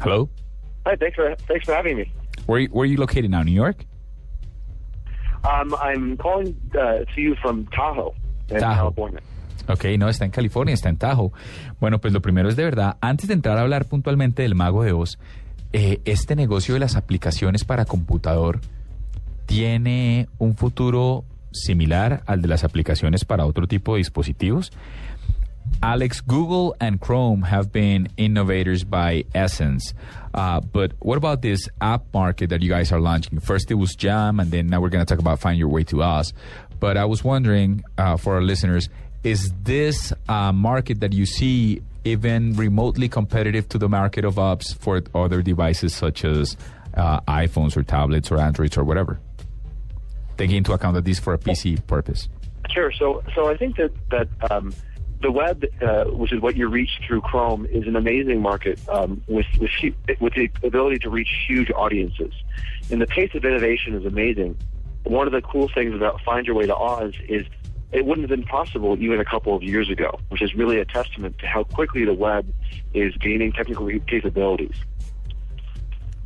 Hello. Hi, thanks for thanks for having me. Where where are you located now? New York. Um, I'm calling uh, to you from Tahoe, in Tahoe. California. Ok, no, está en California, está en Tahoe. Bueno, pues lo primero es de verdad, antes de entrar a hablar puntualmente del mago de Oz, eh, este negocio de las aplicaciones para computador tiene un futuro similar al de las aplicaciones para otro tipo de dispositivos. Alex, Google and Chrome have been innovators by essence. Uh, but what about this app market that you guys are launching? First it was Jam, and then now we're going to talk about Find Your Way to Oz. But I was wondering uh, for our listeners, is this market that you see even remotely competitive to the market of apps for other devices such as uh, iPhones or tablets or Androids or whatever? Taking into account that this is for a PC purpose. Sure. So, so I think that that um, the web, uh, which is what you reach through Chrome, is an amazing market um, with with with the ability to reach huge audiences, and the pace of innovation is amazing. One of the cool things about Find Your Way to Oz is it wouldn't have been possible even a couple of years ago, which is really a testament to how quickly the web is gaining technical capabilities.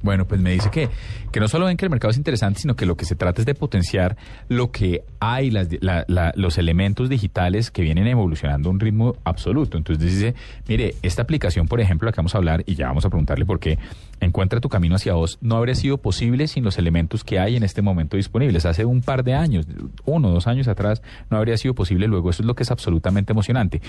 Bueno, pues me dice que, que no solo ven que el mercado es interesante, sino que lo que se trata es de potenciar lo que hay, las, la- la- los elementos digitales que vienen evolucionando a un ritmo absoluto. Entonces dice, mire, esta aplicación, por ejemplo, la que vamos a hablar, y ya vamos a preguntarle por qué, encuentra tu camino hacia vos, no habría sido posible sin los elementos que hay en este momento disponibles. Hace un par de años, uno o dos años atrás, no habría sido posible. Luego, eso es lo que es absolutamente emocionante.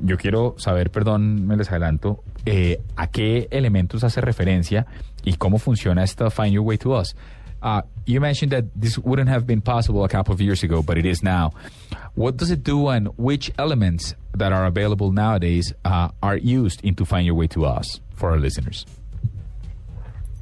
Yo quiero saber, perdón, me les adelanto, eh, a qué elementos hace referencia y cómo funciona esta Find Your Way to Oz. Uh, you mentioned that this wouldn't have been possible a couple of years ago, but it is now. What does it do, and which elements that are available nowadays uh, are used in To Find Your Way to Oz for our listeners?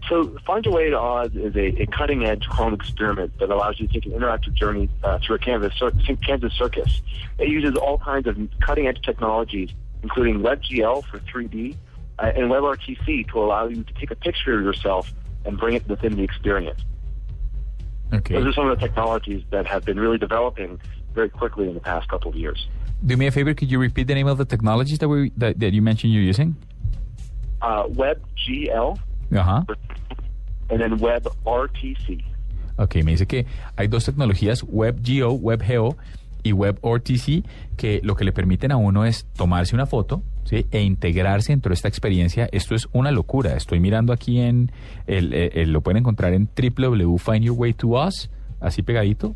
So, Find Your Way to Oz is a, a cutting edge Chrome experiment that allows you to take an interactive journey uh, through a Kansas, cir- Kansas circus. It uses all kinds of cutting edge technologies, including WebGL for 3D uh, and WebRTC to allow you to take a picture of yourself and bring it within the experience. Okay. Those are some of the technologies that have been really developing very quickly in the past couple of years. Do me a favor, could you repeat the name of the technologies that we that, that you mentioned you're using? Uh, WebGL Ajá. and then WebRTC. Ok, me dice que hay dos tecnologías, WebGO, WebGeo y WebRTC, que lo que le permiten a uno es tomarse una foto ¿sí? e integrarse dentro de esta experiencia. Esto es una locura. Estoy mirando aquí en, el, el- el- lo pueden encontrar en www.findyourwaytous, así pegadito,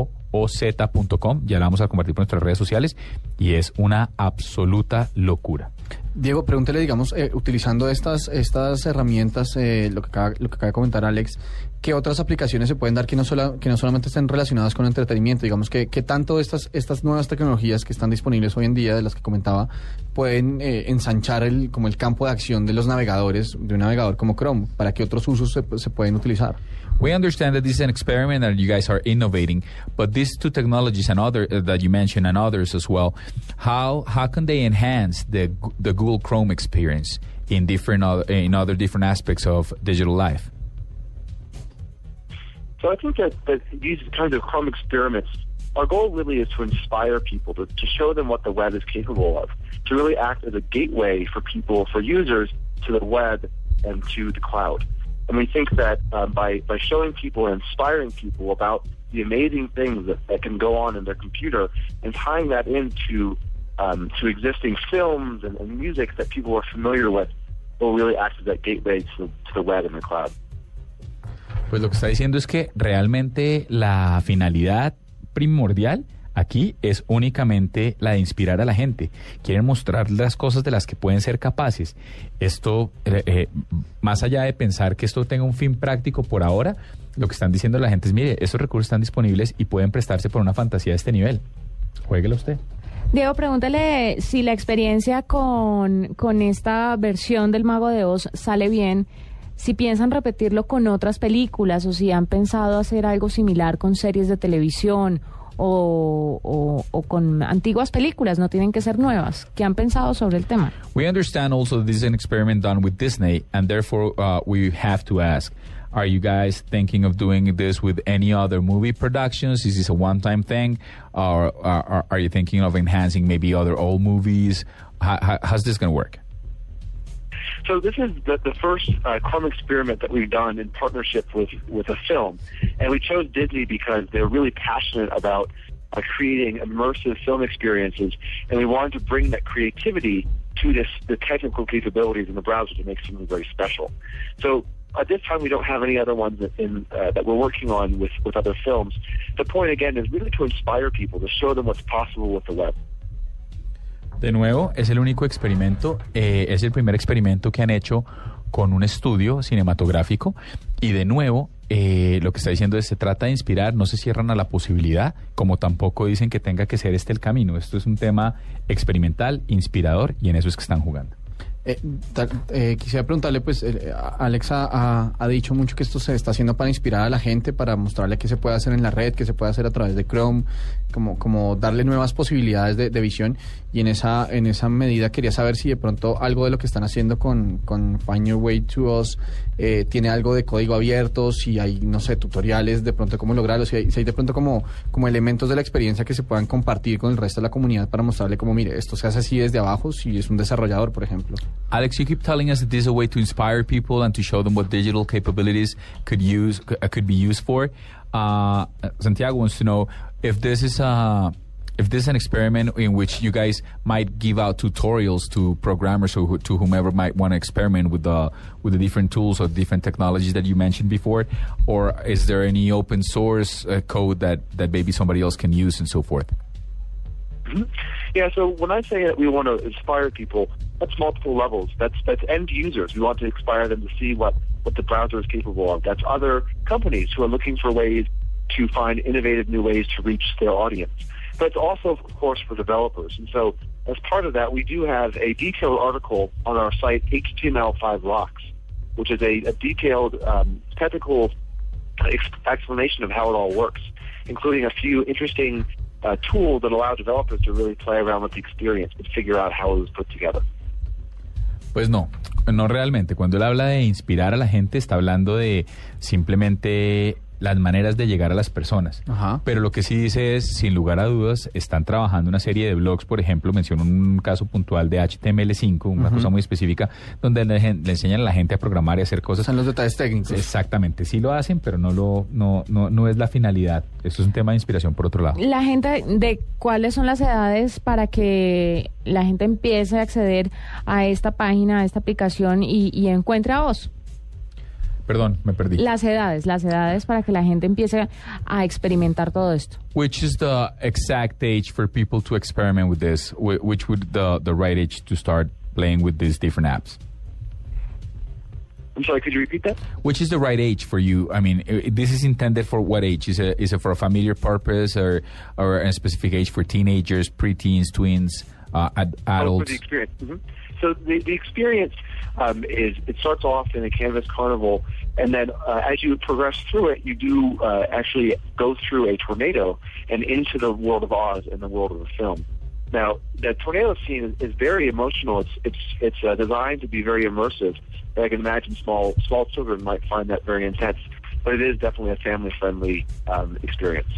F-I-N-D-Y-O-U-R-W-A-I-T-O-O-Z.com. Ya la vamos a compartir por nuestras redes sociales y es una absoluta locura. Diego, pregúntele, digamos, eh, utilizando estas, estas herramientas, eh, lo, que acaba, lo que acaba de comentar Alex, ¿qué otras aplicaciones se pueden dar que no, solamente estén relacionadas con entretenimiento? Digamos, que, que tanto estas, estas nuevas tecnologías que están disponibles hoy en día, de las que comentaba, pueden eh, ensanchar el, como el campo de acción de los navegadores, de un navegador como Chrome, para que otros usos se, se pueden utilizar? We understand that this is an experiment and you guys are innovating, but these two technologies and other uh, that you mentioned and others as well, how how can they enhance the the Google Chrome experience in different other, in other different aspects of digital life? So I think that, that these kinds of Chrome experiments, our goal really is to inspire people, to, to show them what the web is capable of, to really act as a gateway for people, for users, to the web and to the cloud. And we think that um, by, by showing people and inspiring people about the amazing things that, that can go on in their computer and tying that into um, to existing films and, and music that people are familiar with will really act as that gateway to, to the web and the cloud. Pues lo que está diciendo es que realmente la finalidad primordial aquí es únicamente la de inspirar a la gente. Quieren mostrar las cosas de las que pueden ser capaces. Esto, eh, eh, más allá de pensar que esto tenga un fin práctico por ahora, lo que están diciendo la gente es, mire, estos recursos están disponibles y pueden prestarse por una fantasía de este nivel. Jueguelo usted. Diego, pregúntale si la experiencia con, con esta versión del Mago de Oz sale bien, si piensan repetirlo con otras películas o si han pensado hacer algo similar con series de televisión o, con antiguas películas, no tienen que ser nuevas. ¿Qué han pensado sobre el tema? We understand also this is an experiment done with Disney, and therefore uh, we have to ask. Are you guys thinking of doing this with any other movie productions? Is this a one-time thing, or, are you thinking of enhancing maybe other old movies? How, how, how's this going to work? So this is the, the first uh, Chrome experiment that we've done in partnership with with a film, and we chose Disney because they're really passionate about uh, creating immersive film experiences, and we wanted to bring that creativity to this the technical capabilities in the browser to make something very special. So at this time, we don't have any other ones that, in, uh, that we're working on with, with other films. The point, again, is really to inspire people, to show them what's possible with the web. De nuevo, es el único experimento, eh, es el primer experimento que han hecho con un estudio cinematográfico y de nuevo eh, lo que está diciendo es se trata de inspirar, no se cierran a la posibilidad, como tampoco dicen que tenga que ser este el camino. Esto es un tema experimental, inspirador y en eso es que están jugando. Eh, eh, quisiera preguntarle, pues, eh, Alex ha, dicho mucho que esto se está haciendo para inspirar a la gente, para mostrarle qué se puede hacer en la red, qué se puede hacer a través de Chrome, como, como darle nuevas posibilidades de, de visión. Y en esa, en esa medida quería saber si de pronto algo de lo que están haciendo con, con Find Your Way to Us eh, tiene algo de código abierto, si hay, no sé, tutoriales de pronto cómo lograrlo, si hay, si hay de pronto como, como elementos de la experiencia que se puedan compartir con el resto de la comunidad para mostrarle como, mire, esto se hace así desde abajo, si es un desarrollador, por ejemplo. Alex, you keep telling us that this is a way to inspire people and to show them what digital capabilities could use could be used for. Uh, Santiago wants to know if this is a if this is an experiment in which you guys might give out tutorials to programmers or to whomever might want to experiment with the with the different tools or different technologies that you mentioned before, or is there any open source uh, code that that maybe somebody else can use and so forth? Mm-hmm. Yeah, so when I say that we want to inspire people, that's multiple levels. That's that's end users. We want to inspire them to see what, what the browser is capable of. That's other companies who are looking for ways to find innovative new ways to reach their audience. But it's also, of course, for developers. And so as part of that, we do have a detailed article on our site, HTML5 Rocks, which is a, a detailed um, technical explanation of how it all works, including a few interesting uh, tools that allow developers to really play around with the experience and figure out how it was put together. Pues no, no realmente. Cuando él habla de inspirar a la gente, está hablando de simplemente las maneras de llegar a las personas. Ajá. Pero lo que sí dice es, sin lugar a dudas, están trabajando una serie de blogs, por ejemplo, menciono un caso puntual de HTML5, una cosa muy específica, donde le enseñan a la gente a programar y hacer cosas. Son los detalles técnicos. Exactamente, sí lo hacen, pero no lo no, no, no es la finalidad. Esto es un tema de inspiración por otro lado. La gente, ¿de cuáles son las edades para que la gente empiece a acceder a esta página, a esta aplicación y, y encuentre a vos? Perdón, me perdí. Las edades, las edades para que la gente empiece a experimentar todo esto. Which is the exact age for people to experiment with this? Wh- Which would the the right age to start playing with these different apps? I'm sorry, could you repeat that? Which is the right age for you? I mean, i- this is intended for what age? Is it is it for a familiar purpose or or a specific age for teenagers, preteens, tweens, uh, ad- Oh, for adults? the experience. hmm So the, the experience um, is it starts off in a Kansas carnival, and then uh, as you progress through it, you do uh, actually go through a tornado and into the world of Oz and the world of the film. Now, the tornado scene is, is very emotional. It's it's it's uh, designed to be very immersive. I can imagine small small children might find that very intense, but it is definitely a family friendly um, experience.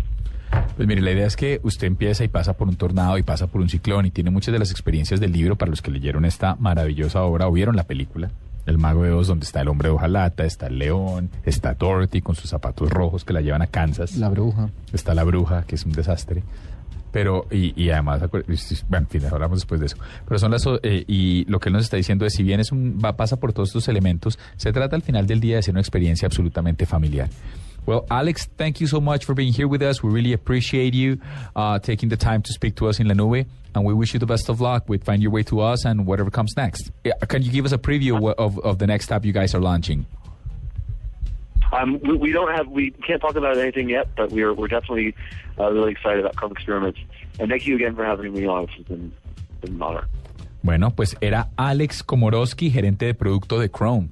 Pues mire, la idea es que usted empieza y pasa por un tornado y pasa por un ciclón y tiene muchas de las experiencias del libro para los que leyeron esta maravillosa obra o vieron la película. El Mago de Oz, donde está el hombre de hojalata, está el león, está Dorothy con sus zapatos rojos que la llevan a Kansas. La bruja. Está la bruja, que es un desastre. Pero, y, y además, bueno, en fin, hablamos después de eso. Pero son las, eh, y lo que él nos está diciendo es, si bien es un, va, pasa por todos estos elementos, se trata al final del día de ser una experiencia absolutamente familiar. Well, Alex, thank you so much for being here with us. We really appreciate you uh, taking the time to speak to us in La Nube, and we wish you the best of luck with Find Your Way to Oz and whatever comes next. Can you give us a preview of, of, the next app you guys are launching? Um, we, we don't have, we can't talk about anything yet, but we're we're definitely uh, really excited about Chrome Experiments. And thank you again for having me on. It's been, been an honor. Bueno, pues era Alex Komoroske, gerente de producto de Chrome.